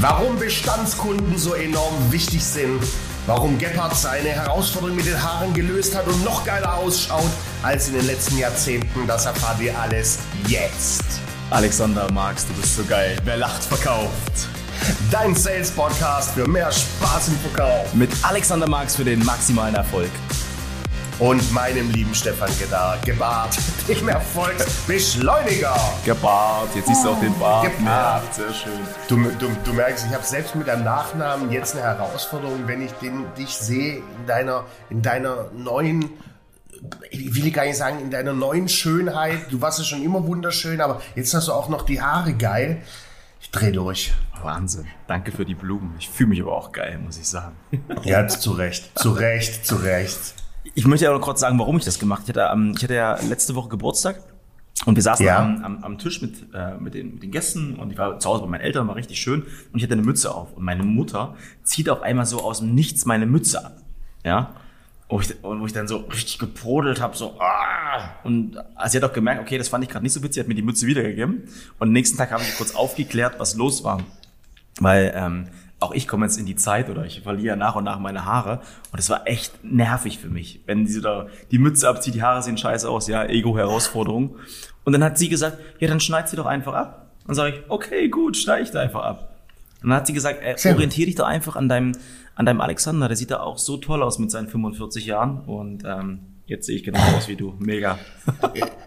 Warum Bestandskunden so enorm wichtig sind, warum Gebhardt seine Herausforderung mit den Haaren gelöst hat und noch geiler ausschaut als in den letzten Jahrzehnten, das erfahrt ihr alles jetzt. Alexander Marx, du bist so geil. Wer lacht, verkauft. Dein Sales Podcast für mehr Spaß im Verkauf. Mit Alexander Marx für den maximalen Erfolg. Und meinem lieben Stefan Gedar, Gebart, dem Erfolgsbeschleuniger. Gebart, jetzt siehst du auch den Bart. Gebart. Sehr schön. Du, du, du merkst, ich habe selbst mit deinem Nachnamen jetzt eine Herausforderung, wenn ich den, dich sehe in deiner, in deiner neuen, ich will gar nicht sagen, in deiner neuen Schönheit. Du warst ja schon immer wunderschön, aber jetzt hast du auch noch die Haare geil. Ich dreh durch. Wahnsinn. Danke für die Blumen. Ich fühle mich aber auch geil, muss ich sagen. Ja, zu Recht, zu Recht, zu Recht. Ich möchte ja noch kurz sagen, warum ich das gemacht habe. Ich hatte, ähm, ich hatte ja letzte Woche Geburtstag und wir saßen Ja. am, am, am Tisch mit, äh, mit, den, mit den Gästen und ich war zu Hause bei meinen Eltern, war richtig schön und ich hatte eine Mütze auf und meine Mutter zieht auf einmal so aus dem Nichts meine Mütze ab. Ja. Wo ich, und wo ich dann so richtig geprodelt habe, so, ah! Und sie hat auch gemerkt, okay, das fand ich gerade nicht so witzig, hat mir die Mütze wiedergegeben. Und am nächsten Tag habe ich kurz aufgeklärt, was los war. Weil ähm, auch ich komme jetzt in die Zeit oder ich verliere nach und nach meine Haare und es war echt nervig für mich, wenn sie da die Mütze abzieht, die Haare sehen scheiße aus, ja, Ego-Herausforderung. Und dann hat sie gesagt, ja, dann schneid sie doch einfach ab. Dann sage ich, okay, gut, schneide ich da einfach ab. Und dann hat sie gesagt, äh, orientiere dich doch einfach an deinem, an deinem Alexander, der sieht da auch so toll aus mit seinen 45 Jahren und ähm, jetzt sehe ich genau aus wie du. Mega.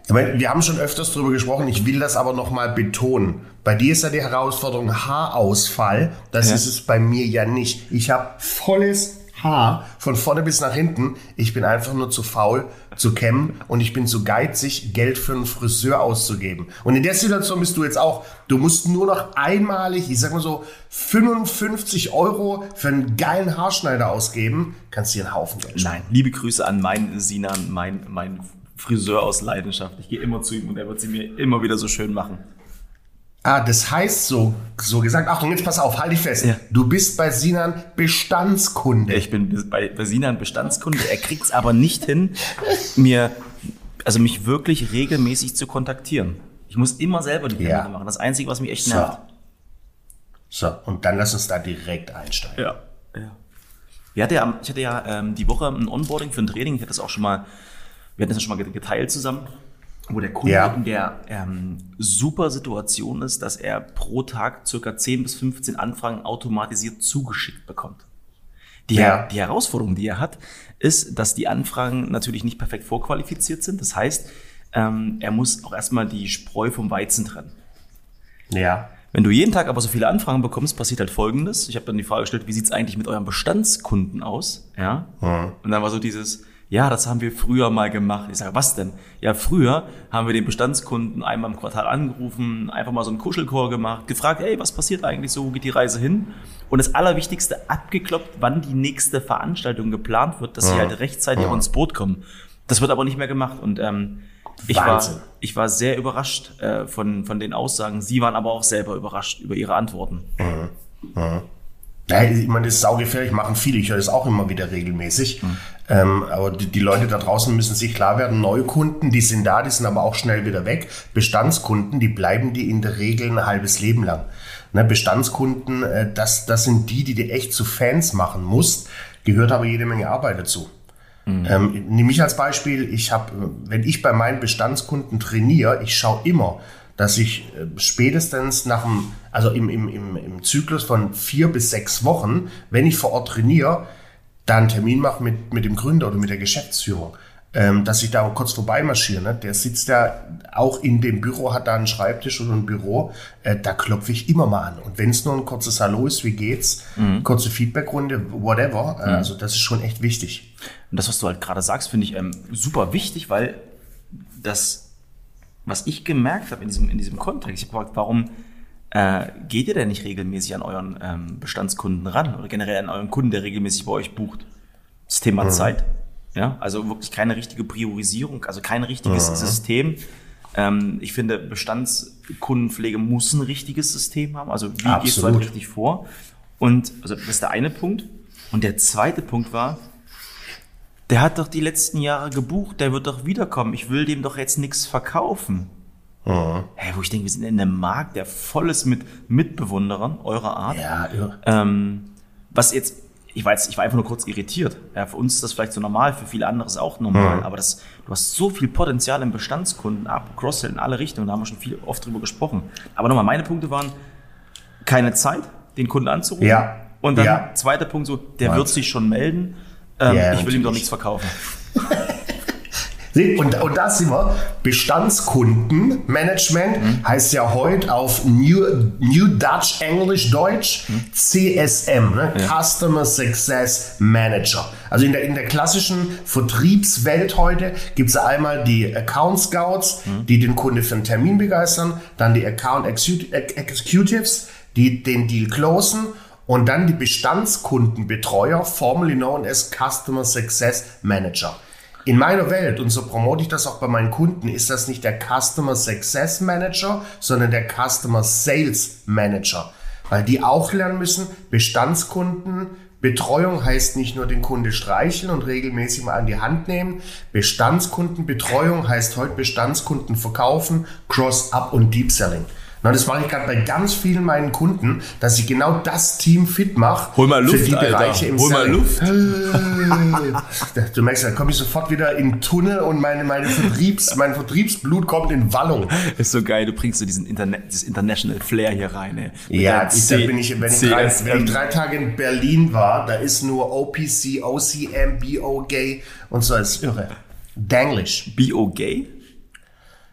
Wir haben schon öfters darüber gesprochen, ich will das aber nochmal betonen. Bei dir ist ja die Herausforderung Haarausfall. Das Ja. ist es bei mir ja nicht. Ich habe volles Haar von vorne bis nach hinten. Ich bin einfach nur zu faul zu kämmen und ich bin zu geizig, Geld für einen Friseur auszugeben. Und in der Situation bist du jetzt auch. Du musst nur noch einmalig, ich sag mal so, 55 Euro für einen geilen Haarschneider ausgeben. Kannst dir einen Haufen Geld sparen. Nein, liebe Grüße an meinen Sinan, mein, mein Friseur aus Leidenschaft. Ich gehe immer zu ihm und er wird sie mir immer wieder so schön machen. Ah, das heißt so, so gesagt, Achtung, jetzt pass auf, halt dich fest. Ja. Du bist bei Sinan Bestandskunde. Ich bin bei, bei Sinan Bestandskunde. Er kriegt es aber nicht hin, mir, also mich wirklich regelmäßig zu kontaktieren. Ich muss immer selber die Termine Ja. machen. Das Einzige, was mich echt So. nervt. So, und dann lass uns da direkt einsteigen. Ja. ja. Wir hatte ja, ich hatte ja ähm, die Woche ein Onboarding für ein Training. Ich hatte das auch schon mal, wir hatten das schon mal geteilt zusammen, wo der Kunde Ja. in der ähm, super Situation ist, dass er pro Tag circa 10 bis 15 Anfragen automatisiert zugeschickt bekommt. Die, Ja. die Herausforderung, die er hat, ist, dass die Anfragen natürlich nicht perfekt vorqualifiziert sind. Das heißt, ähm, er muss auch erstmal die Spreu vom Weizen trennen. Ja. Wenn du jeden Tag aber so viele Anfragen bekommst, passiert halt Folgendes. Ich habe dann die Frage gestellt, wie sieht's eigentlich mit euren Bestandskunden aus? Ja. Und dann war so dieses, ja, das haben wir früher mal gemacht. Ich sage, was denn? Ja, früher haben wir den Bestandskunden einmal im Quartal angerufen, einfach mal so einen Kuschelchor gemacht, gefragt, ey, was passiert eigentlich so, wo geht die Reise hin? Und das Allerwichtigste, abgekloppt, wann die nächste Veranstaltung geplant wird, dass sie halt rechtzeitig auch ins Boot kommen. Das wird aber nicht mehr gemacht. Und ähm, ich war, ich war sehr überrascht äh, von, von den Aussagen. Sie waren aber auch selber überrascht über ihre Antworten. Ja, ich meine, das ist saugefährlich, machen viele. Ich höre das auch immer wieder regelmäßig. Ähm, aber die, die Leute da draußen müssen sich klar werden, Neukunden, die sind da, die sind aber auch schnell wieder weg. Bestandskunden, die bleiben die in der Regel ein halbes Leben lang. Ne, Bestandskunden, äh, das, das sind die, die du echt zu Fans machen musst. Gehört aber jede Menge Arbeit dazu. Ähm, nimm mich als Beispiel, ich habe, wenn ich bei meinen Bestandskunden trainiere, ich schaue immer, dass ich äh, spätestens nach dem, also im, im, im, im Zyklus von vier bis sechs Wochen, wenn ich vor Ort trainiere, da einen Termin mache mit, mit dem Gründer oder mit der Geschäftsführung, ähm, dass ich da kurz vorbeimarschiere. Ne? Der sitzt ja auch in dem Büro, hat da einen Schreibtisch oder ein Büro, äh, da klopfe ich immer mal an. Und wenn es nur ein kurzes Hallo ist, wie geht's, kurze Feedbackrunde, whatever, äh, also das ist schon echt wichtig. Und das, was du halt gerade sagst, finde ich ähm, super wichtig, weil das, was ich gemerkt habe in diesem, in diesem Kontext, ich habe gefragt, warum äh, geht ihr denn nicht regelmäßig an euren ähm, Bestandskunden ran oder generell an euren Kunden, der regelmäßig bei euch bucht? Das Thema Zeit. Ja, also wirklich keine richtige Priorisierung, also kein richtiges System. Ähm, ich finde, Bestandskundenpflege muss ein richtiges System haben. Also wie gehst du halt Absolut. richtig vor? Und also das ist der eine Punkt. Und der zweite Punkt war, der hat doch die letzten Jahre gebucht, der wird doch wiederkommen. Ich will dem doch jetzt nichts verkaufen. Hey, wo ich denke, wir sind in einem Markt, der voll ist mit Mitbewunderern eurer Art. Ja, ja. Ähm, was jetzt, ich weiß, ich war einfach nur kurz irritiert. Ja, für uns ist das vielleicht so normal, für viele andere ist es auch normal. Aber das, du hast so viel Potenzial im Bestandskunden ab, Cross-Sell in alle Richtungen, da haben wir schon viel oft drüber gesprochen. Aber nochmal, meine Punkte waren, keine Zeit, den Kunden anzurufen. Ja. Und dann Ja. zweiter Punkt so, der Wahnsinn. wird sich schon melden. Ähm, Ja, ich will ihm doch nichts verkaufen. Und, und da sind wir. Bestandskundenmanagement heißt ja heute auf New, New Dutch English Deutsch CSM, ne? Customer Success Manager. Also in der, in der klassischen Vertriebswelt heute gibt es einmal die Account Scouts, die den Kunde für einen Termin begeistern, dann die Account Execu- Executives, die den Deal closen und dann die Bestandskundenbetreuer, formerly known as Customer Success Manager. In meiner Welt, und so promote ich das auch bei meinen Kunden, ist das nicht der Customer Success Manager, sondern der Customer Sales Manager. Weil die auch lernen müssen, Bestandskunden, Betreuung heißt nicht nur den Kunde streicheln und regelmäßig mal an die Hand nehmen. Bestandskundenbetreuung heißt heute Bestandskunden verkaufen, Cross-Up und Deep Selling. Na, das mache ich gerade bei ganz vielen meinen Kunden, dass ich genau das Team fit mache. Hol mal Luft, für die Alter. Bereiche im Hol mal Selling. Luft. Du merkst, da komme ich sofort wieder in Tunnel und meine, meine Vertriebs, mein Vertriebsblut kommt in Wallung. Ist so geil, du bringst so diesen Internet, dieses International Flair hier rein. Ey. Mit Ja, ich, da bin ich, wenn ich, drei, wenn ich drei Tage in Berlin war, da ist nur OPC, OCM, BOG und so, das ist irre. Danglish. BO Gay?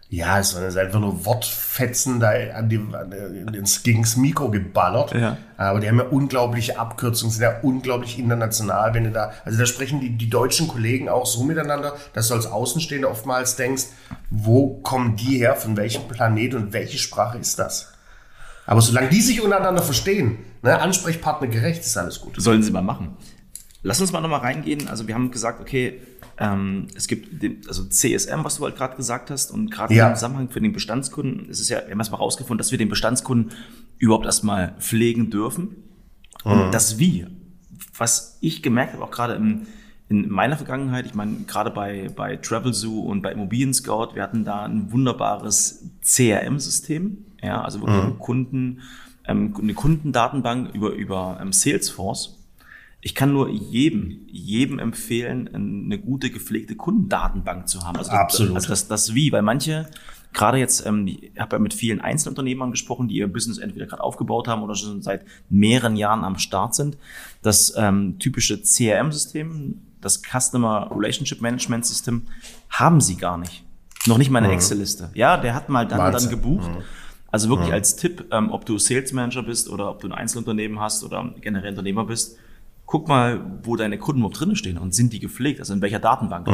Ja, es ist einfach nur Wortfetzen da an die, an, ins, gegens Mikro geballert. Ja. Aber die haben ja unglaubliche Abkürzungen, sind ja unglaublich international, wenn du da, also da sprechen die, die deutschen Kollegen auch so miteinander, dass du als Außenstehender oftmals denkst, wo kommen die her, von welchem Planet und welche Sprache ist das? Aber solange die sich untereinander verstehen, ne, Ansprechpartner gerecht, ist alles gut. Sollen sie mal machen. Lass uns mal nochmal reingehen. Also wir haben gesagt, okay, ähm, es gibt den, also CSM, was du halt gerade gesagt hast, und gerade Ja. im Zusammenhang für den Bestandskunden, es ist ja, wir haben erstmal rausgefunden, dass wir den Bestandskunden überhaupt erstmal pflegen dürfen. Und das Wie, was ich gemerkt habe, auch gerade im, in meiner Vergangenheit, ich meine, gerade bei, bei Travel Zoo und bei Immobilien Scout, wir hatten da ein wunderbares CRM-System, ja, also wirklich einen Kunden, ähm, eine Kundendatenbank über, über ähm, Salesforce. Ich kann nur jedem, jedem empfehlen, eine gute gepflegte Kundendatenbank zu haben. Also, Absolut. Also das, das wie, weil manche, gerade jetzt, ähm, ich habe ja mit vielen Einzelunternehmern gesprochen, die ihr Business entweder gerade aufgebaut haben oder schon seit mehreren Jahren am Start sind. Das ähm, typische CRM-System, das Customer Relationship Management System, haben sie gar nicht. Noch nicht mal eine Excel-Liste. Ja, der hat mal dann, dann gebucht. Also wirklich als Tipp, ähm, ob du Sales Manager bist oder ob du ein Einzelunternehmen hast oder generell Unternehmer bist, guck mal, wo deine Kunden überhaupt drin stehen und sind die gepflegt, also in welcher Datenbank.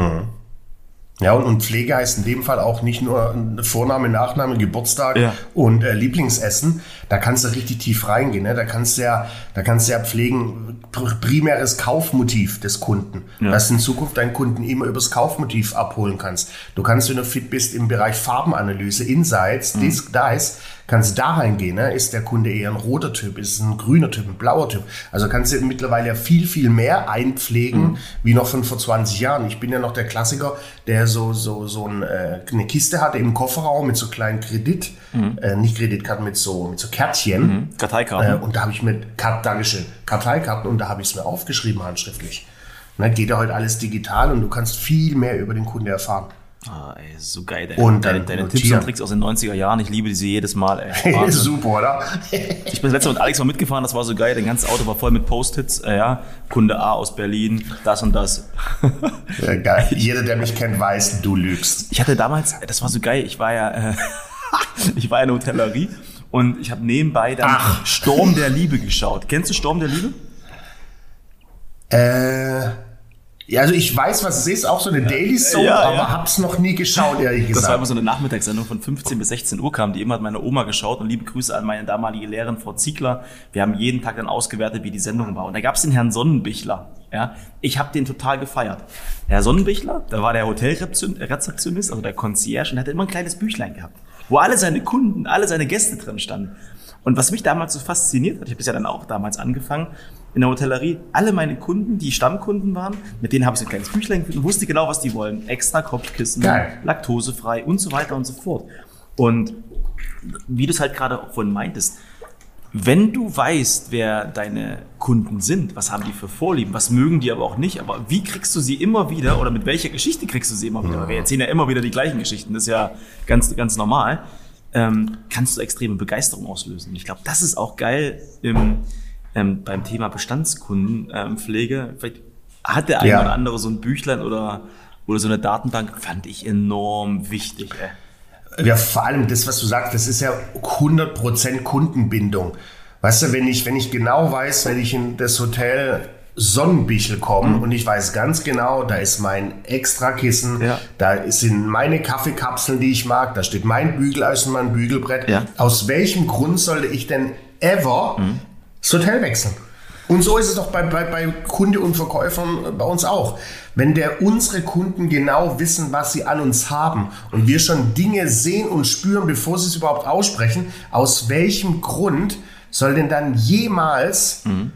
Ja, und, und Pflege heißt in dem Fall auch nicht nur Vorname, Nachname, Geburtstag Ja. und äh, Lieblingsessen. Da kannst du richtig tief reingehen. Ne? Da kannst du ja, da kannst du ja pflegen, pr primäres Kaufmotiv des Kunden. Ja. Dass du in Zukunft deinen Kunden immer übers Kaufmotiv abholen kannst. Du kannst, wenn du fit bist im Bereich Farbenanalyse, Insights, Disc, Dice, kannst du da reingehen. Ne? Ist der Kunde eher ein roter Typ, ist es ein grüner Typ, ein blauer Typ? Also kannst du mittlerweile ja viel, viel mehr einpflegen, wie noch von vor 20 Jahren. Ich bin ja noch der Klassiker, der so, so, so ein, äh, eine Kiste hatte im Kofferraum mit so kleinen Kredit, äh, nicht Kreditkarten, mit so, mit so Kärtchen. Äh, Karteikarten. und da habe ich mit, Kart, Dankeschön, Karteikarten und da habe ich es mir aufgeschrieben handschriftlich. Ne, geht ja heute alles digital und du kannst viel mehr über den Kunde erfahren. Ah, ey, so geil, ey. Und deine, deine. Tipps und Tricks aus den 90er Jahren, ich liebe diese jedes Mal, ey. Wahnsinn. Super, oder? Ich bin das letzte Mal mit Alex mal mitgefahren, das war so geil. Dein ganzes Auto war voll mit Post-its. Äh, ja, Kunde A aus Berlin, das und das. Ja, geil. Jeder, der mich kennt, weiß, du lügst. Ich hatte damals, das war so geil, ich war ja, äh, ich war ja in der Hotellerie und ich habe nebenbei dann Ach. Sturm der Liebe geschaut. Kennst du Sturm der Liebe? Äh, ja, also ich weiß, was es ist, auch so eine Daily Soap, Ja, aber ja. hab's noch nie geschaut, ehrlich Das war immer gesagt. so eine Nachmittagssendung von 15 bis 16 Uhr kam, die immer hat meine Oma geschaut und liebe Grüße an meine damalige Lehrerin Frau Ziegler. Wir haben jeden Tag dann ausgewertet, wie die Sendung war. Und da gab's den Herrn Sonnenbichler. Ja, ich habe den total gefeiert. Herr Sonnenbichler, da war der Hotelrezeptionist, also der Concierge, und der hatte immer ein kleines Büchlein gehabt, wo alle seine Kunden, alle seine Gäste drin standen. Und was mich damals so fasziniert hat, ich habe es ja dann auch damals angefangen, in der Hotellerie, alle meine Kunden, die Stammkunden waren, mit denen habe ich so ein kleines Büchlein geführt und wusste genau, was die wollen. Extra Kopfkissen, Geil. laktosefrei und so weiter und so fort. Und wie du es halt gerade auch vorhin meintest, wenn du weißt, wer deine Kunden sind, was haben die für Vorlieben, was mögen die aber auch nicht, aber wie kriegst du sie immer wieder oder mit welcher Geschichte kriegst du sie immer wieder? Wir erzählen ja immer wieder die gleichen Geschichten, das ist ja ganz, ganz normal. Ähm, kannst du extreme Begeisterung auslösen. Und ich glaube, das ist auch geil im, ähm, beim Thema Bestandskundenpflege. Vielleicht hat der eine ja. oder andere so ein Büchlein oder, oder so eine Datenbank, fand ich enorm wichtig. Ey. Ja, vor allem das, was du sagst, das ist ja 100% Kundenbindung. Weißt du, wenn ich, wenn ich genau weiß, wenn ich in das Hotel Sonnenbichel komme mhm. und ich weiß ganz genau, da ist mein Extrakissen, ja. da sind meine Kaffeekapseln, die ich mag, da steht mein Bügeleisen, mein Bügelbrett. Ja. Aus welchem Grund sollte ich denn ever mhm. das Hotel wechseln? Und so ist es doch bei, bei, bei Kunde und Verkäufern bei uns auch. Wenn der unsere Kunden genau wissen, was sie an uns haben und wir schon Dinge sehen und spüren, bevor sie es überhaupt aussprechen, aus welchem Grund soll denn dann jemals mhm.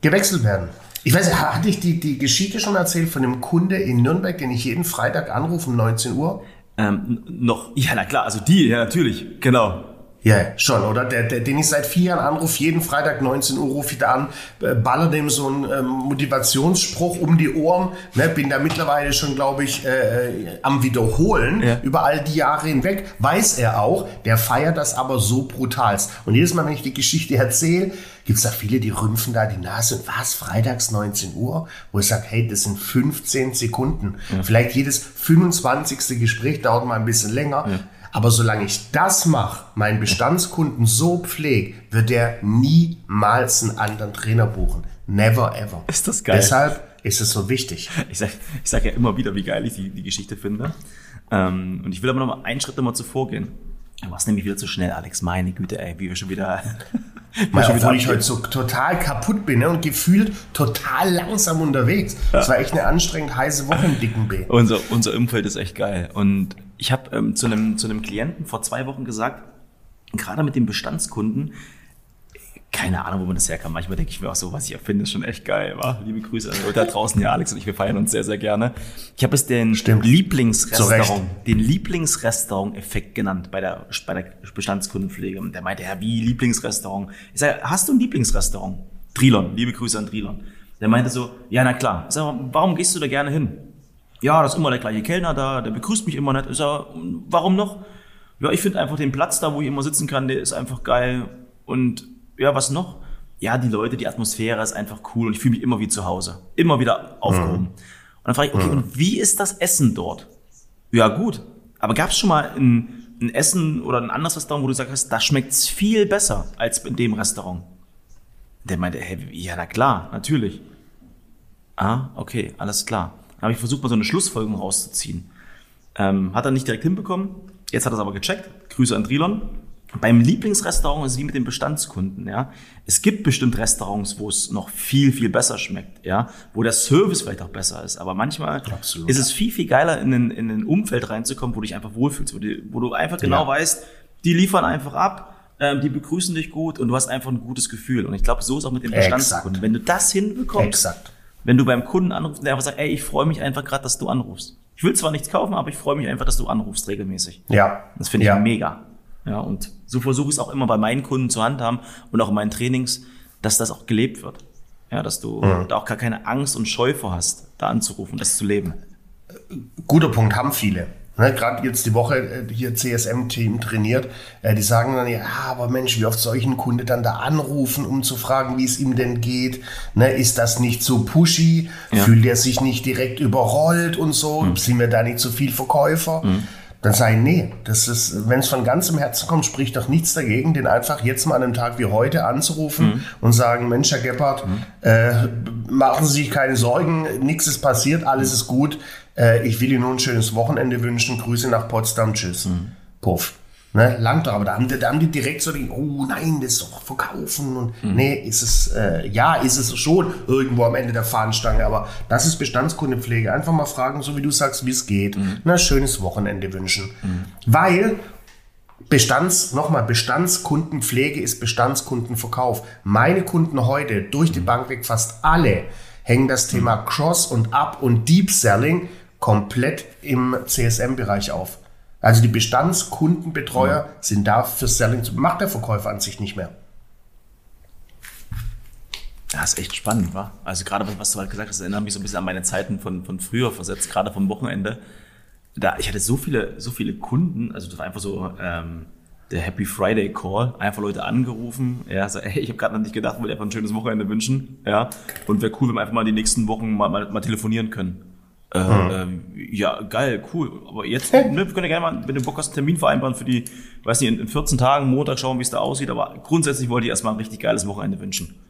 Gewechselt werden? Ich weiß, hatte ich die, die Geschichte schon erzählt von einem Kunde in Nürnberg, den ich jeden Freitag anrufe um 19 Uhr? Ähm, noch, ja, na klar, also die, ja, natürlich, genau. Ja, schon, oder? Der, der, den ich seit vier Jahren anrufe, jeden Freitag 19 Uhr rufe ich da an, äh, baller dem so einen ähm, Motivationsspruch um die Ohren. Ne? Bin da mittlerweile schon, glaube ich, äh, äh, am Wiederholen ja. über all die Jahre hinweg. Weiß er auch, der feiert das aber so brutalst. Und jedes Mal, wenn ich die Geschichte erzähle, gibt es da viele, die rümpfen da die Nase. Was? Freitags 19 Uhr? Wo ich sage, hey, das sind 15 Sekunden. Ja. Vielleicht jedes 25. Gespräch dauert mal ein bisschen länger. Ja aber solange ich das mache, meinen Bestandskunden so pflege, wird er niemals einen anderen Trainer buchen. Never ever. Ist das geil. Deshalb ist es so wichtig. Ich sage ich sag ja immer wieder, wie geil ich die, die Geschichte finde. Ähm, und ich will aber noch mal einen Schritt nochmal zuvor gehen. Du warst nämlich wieder zu schnell, Alex. Meine Güte, ey, wie wir schon wieder. Weil schon obwohl ich heute so total kaputt bin ne, und gefühlt total langsam unterwegs. Es ja. war echt eine anstrengend heiße Woche im dicken B. Unser, unser Umfeld ist echt geil. Und ich habe ähm, zu, einem, zu einem Klienten vor zwei Wochen gesagt, gerade mit den Bestandskunden, keine Ahnung, wo man das herkam. Manchmal denke ich mir auch so, was ich erfinde, ist schon echt geil. Wa? Liebe Grüße an die Leute da draußen. Ja, Alex und ich, wir feiern uns sehr, sehr gerne. Ich habe es den Stimmt. Lieblingsrestaurant, den Lieblingsrestaurant-Effekt genannt bei der, bei der Bestandskundenpflege. Und der meinte, ja, wie Lieblingsrestaurant? Ich sage, hast du ein Lieblingsrestaurant? Trilon, liebe Grüße an Trilon. Der meinte so, ja, na klar. Ich sage, warum gehst du da gerne hin? Ja, da ist immer der gleiche Kellner da, der begrüßt mich immer nett. Ich sage, warum noch? Ja, ich finde einfach den Platz da, wo ich immer sitzen kann, der ist einfach geil. Und ja, was noch? Ja, die Leute, die Atmosphäre ist einfach cool und ich fühle mich immer wie zu Hause. Immer wieder aufgehoben. Mhm. Und dann frage ich, okay, mhm. und wie ist das Essen dort? Ja, gut. Aber gab es schon mal ein, ein, Essen oder ein anderes Restaurant, wo du sagst, da schmeckt's viel besser als in dem Restaurant? Der meinte, hey, ja, na klar, natürlich. Ah, okay, alles klar. Habe ich versucht, mal so eine Schlussfolgerung rauszuziehen. Ähm, hat er nicht direkt hinbekommen. Jetzt hat er es aber gecheckt. Grüße an Trilon beim Lieblingsrestaurant ist es wie mit den Bestandskunden, ja. Es gibt bestimmt Restaurants, wo es noch viel, viel besser schmeckt, ja, wo der Service vielleicht auch besser ist. Aber manchmal Absolut. ist es viel, viel geiler, in ein, in ein Umfeld reinzukommen, wo du dich einfach wohlfühlst, wo, die, wo du einfach genau ja. weißt, die liefern einfach ab, ähm, die begrüßen dich gut und du hast einfach ein gutes Gefühl. Und ich glaube, so ist auch mit den Bestandskunden. Exakt. Wenn du das hinbekommst, Exakt. Wenn du beim Kunden anrufst, der einfach sagt, ey, ich freue mich einfach gerade, dass du anrufst. Ich will zwar nichts kaufen, aber ich freue mich einfach, dass du anrufst regelmäßig. Ja. Das finde ich ja. mega. Ja, und so versuche ich es auch immer bei meinen Kunden zu handhaben und auch in meinen Trainings, dass das auch gelebt wird. Ja, dass du mhm. da auch gar keine Angst und Scheu vor hast, da anzurufen, das zu leben. Guter Punkt, haben viele. Ne, Gerade jetzt die Woche äh, hier CSM-Team trainiert, äh, die sagen dann, ja, aber Mensch, wie oft soll ich einen Kunde dann da anrufen, um zu fragen, wie es ihm denn geht? Ne, ist das nicht so pushy? Ja. Fühlt er sich nicht direkt überrollt und so? Mhm. Sind wir da nicht zu so viel Verkäufer? Mhm. Dann sage ich, nee, das ist, wenn es von ganzem Herzen kommt, spricht doch nichts dagegen, den einfach jetzt mal an einem Tag wie heute anzurufen mhm. und sagen, Mensch, Herr Gebhardt, mhm. äh, machen Sie sich keine Sorgen, nichts ist passiert, alles ist gut. Äh, ich will Ihnen nur ein schönes Wochenende wünschen. Grüße nach Potsdam, tschüss. Mhm. Puff. Ne, langt doch, aber da haben, die, da haben die direkt so die, oh nein, das ist doch verkaufen und mhm. nee, ist es, äh, ja, ist es schon irgendwo am Ende der Fahnenstange, aber das ist Bestandskundepflege. Einfach mal fragen, so wie du sagst, wie es geht. Mhm. Na, schönes Wochenende wünschen. Mhm. Weil Bestands, nochmal, Bestandskundenpflege ist Bestandskundenverkauf. Meine Kunden heute, durch die mhm. Bank weg, fast alle, hängen das Thema mhm. Cross und Up und Deep Selling komplett im CSM-Bereich auf. Also die Bestandskundenbetreuer mhm. sind da für Selling. Macht der Verkäufer an sich nicht mehr. Das ist echt spannend, wa? Also gerade was du halt gesagt hast, erinnert mich so ein bisschen an meine Zeiten von, von früher versetzt, gerade vom Wochenende. Da, ich hatte so viele, so viele Kunden, also das war einfach so ähm, der Happy Friday Call, einfach Leute angerufen, ja, so, ey, ich habe gerade noch nicht gedacht, wollte einfach ein schönes Wochenende wünschen, ja, und wäre cool, wenn wir einfach mal die nächsten Wochen mal, mal, mal telefonieren können. Äh, mhm. ähm, ja, geil, cool. Aber jetzt, ne, wir können ja gerne mal, wenn du Bock hast, einen Termin vereinbaren für die, weiß nicht, in, in 14 Tagen, Montag schauen, wie es da aussieht. Aber grundsätzlich wollte ich erstmal ein richtig geiles Wochenende wünschen.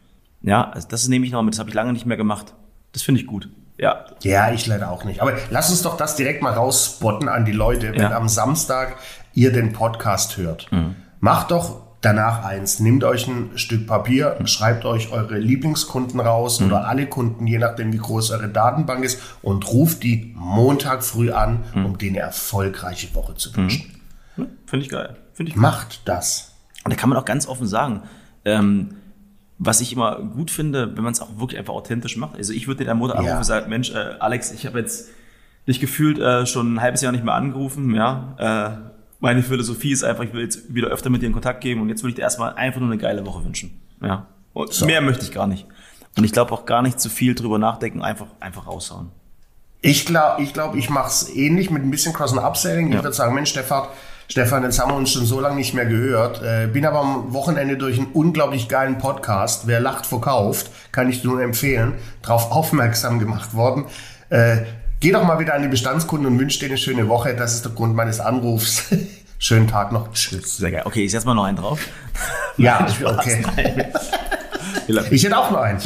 Ja, also das nehme ich noch mit, das habe ich lange nicht mehr gemacht. Das finde ich gut. Ja. Ja, ich leider auch nicht. Aber lass uns doch das direkt mal rausspotten an die Leute, wenn ja. am Samstag ihr den Podcast hört. Mhm. Macht doch danach eins. Nehmt euch ein Stück Papier, schreibt euch eure Lieblingskunden raus mhm. oder alle Kunden, je nachdem wie groß eure Datenbank ist und ruft die Montag früh an, mhm. um denen eine erfolgreiche Woche zu wünschen. Mhm. Finde ich geil. Find ich Macht das. Und da kann man auch ganz offen sagen, ähm, was ich immer gut finde, wenn man es auch wirklich einfach authentisch macht. Also ich würde dir deine Mutter anrufen ja. und sagen, Mensch, äh, Alex, ich habe jetzt dich gefühlt äh, schon ein halbes Jahr nicht mehr angerufen, ja. Äh, meine Philosophie ist einfach, ich will jetzt wieder öfter mit dir in Kontakt geben und jetzt will ich dir erstmal einfach nur eine geile Woche wünschen. Ja. Und so. mehr möchte ich gar nicht. Und ich glaube auch gar nicht zu viel drüber nachdenken, einfach, einfach raushauen. Ich glaube, ich, glaub, ich mache es ähnlich mit ein bisschen Cross- und Upselling. Ja. Ich würde sagen, Mensch, Stefan, Stefan, jetzt haben wir uns schon so lange nicht mehr gehört. Äh, bin aber am Wochenende durch einen unglaublich geilen Podcast, Wer lacht, verkauft, kann ich dir nur empfehlen, darauf aufmerksam gemacht worden. Äh, Geh doch mal wieder an die Bestandskunden und wünsche dir eine schöne Woche. Das ist der Grund meines Anrufs. Schönen Tag noch. Tschüss. Sehr geil. Okay, ich setze mal noch einen drauf. Ja, okay. Ich hätte auch noch einen.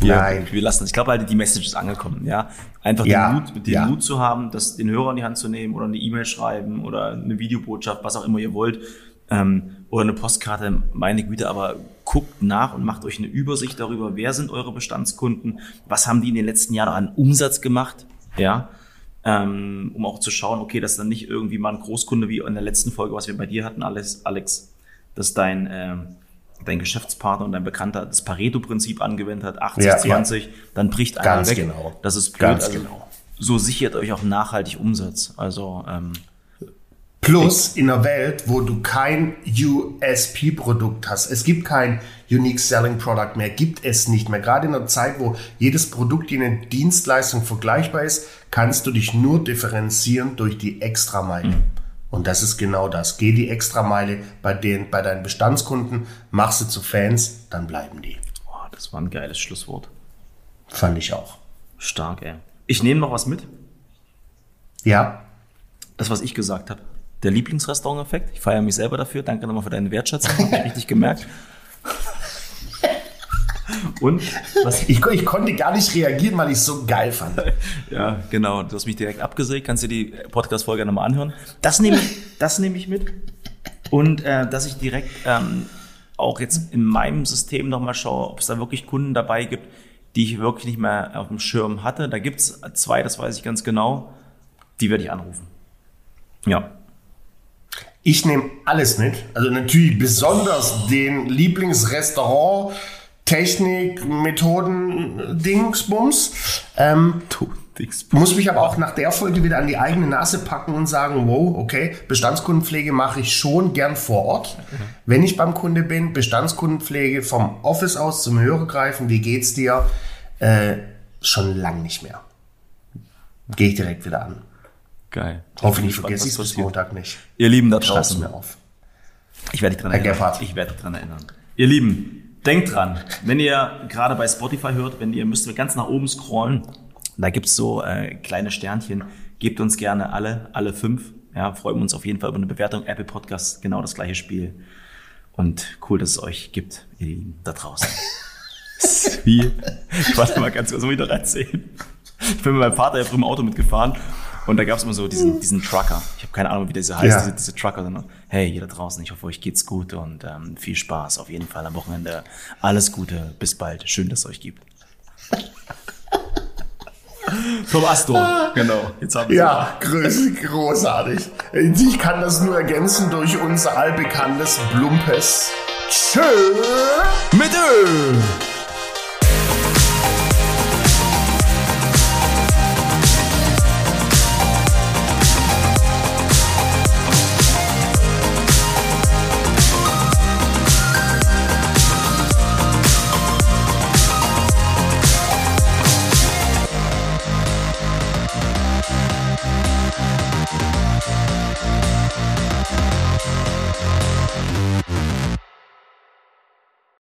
Wir, Nein. Wir lassen. Ich glaube halt, die Message ist angekommen. Ja, einfach ja. den, Mut, den ja. Mut zu haben, das den Hörer in die Hand zu nehmen oder eine E-Mail schreiben oder eine Videobotschaft, was auch immer ihr wollt. Ähm, oder eine Postkarte, meine Güte, aber guckt nach und macht euch eine Übersicht darüber, wer sind eure Bestandskunden, was haben die in den letzten Jahren an Umsatz gemacht, ja, ähm, um auch zu schauen, okay, dass dann nicht irgendwie mal ein Großkunde wie in der letzten Folge, was wir bei dir hatten, Alex, Alex dass dein, äh, dein Geschäftspartner und dein Bekannter das Pareto-Prinzip angewendet hat, 80, ja, 20, ja. dann bricht einer Ganz weg. Genau. Das ist blöd. Ganz also, genau. So sichert euch auch nachhaltig Umsatz. Also ähm, Plus in einer Welt, wo du kein USP-Produkt hast. Es gibt kein Unique Selling Product mehr, gibt es nicht mehr. Gerade in einer Zeit, wo jedes Produkt in eine Dienstleistung vergleichbar ist, kannst du dich nur differenzieren durch die Extrameile. Mhm. Und das ist genau das. Geh die Extrameile bei, den, bei deinen Bestandskunden, mach sie zu Fans, dann bleiben die. Oh, das war ein geiles Schlusswort. Fand ich auch. Stark, ey. Ich nehme noch was mit. Ja. Das, was ich gesagt habe der Lieblingsrestaurant-Effekt. Ich feiere mich selber dafür. Danke nochmal für deine Wertschätzung. Habe ich richtig gemerkt. Und was ich, ich, konnte gar nicht reagieren, weil ich es so geil fand. Ja, genau. Du hast mich direkt abgesägt. Kannst dir die Podcast-Folge nochmal anhören. Das nehme ich, das nehme ich mit. Und äh, dass ich direkt ähm, auch jetzt in meinem System nochmal schaue, ob es da wirklich Kunden dabei gibt, die ich wirklich nicht mehr auf dem Schirm hatte. Da gibt es zwei, das weiß ich ganz genau. Die werde ich anrufen. Ja. Ich nehme alles mit. Also natürlich besonders den Lieblingsrestaurant, Technik, Methoden, Dingsbums. Ähm, muss mich aber auch nach der Folge wieder an die eigene Nase packen und sagen, wow, okay, Bestandskundenpflege mache ich schon gern vor Ort. Wenn ich beim Kunde bin, Bestandskundenpflege vom Office aus zum Hörer greifen, wie geht's dir? Äh, schon lang nicht mehr. Gehe ich direkt wieder an. Geil. Hoffentlich vergesse ich es bis Montag nicht. Ihr Lieben da draußen. mir auf. Ich werde dich dran erinnern. Gerhard. Ich werde dran erinnern. Ihr Lieben, denkt dran, wenn ihr gerade bei Spotify hört, wenn ihr müsst ganz nach oben scrollen, da gibt's so äh, kleine Sternchen. Gebt uns gerne alle, alle fünf. Ja, freuen wir uns auf jeden Fall über eine Bewertung. Apple Podcast, genau das gleiche Spiel. Und cool, dass es euch gibt, ihr Lieben, da draußen. Wie? Warte mal ganz kurz, soll ich noch erzählen? Ich bin mit meinem Vater ja früher im Auto mitgefahren und da gab es immer so diesen, diesen Trucker. Ich habe keine Ahnung, wie der so heißt, ja. diese, diese Trucker. Sondern, hey, ihr da draußen, ich hoffe, euch geht's gut und ähm, viel Spaß auf jeden Fall am Wochenende. Alles Gute, bis bald. Schön, dass es euch gibt. Tom Astor, genau. Jetzt haben ja, groß, großartig. Ich kann das nur ergänzen durch unser allbekanntes Blumpes. Tschö! Mit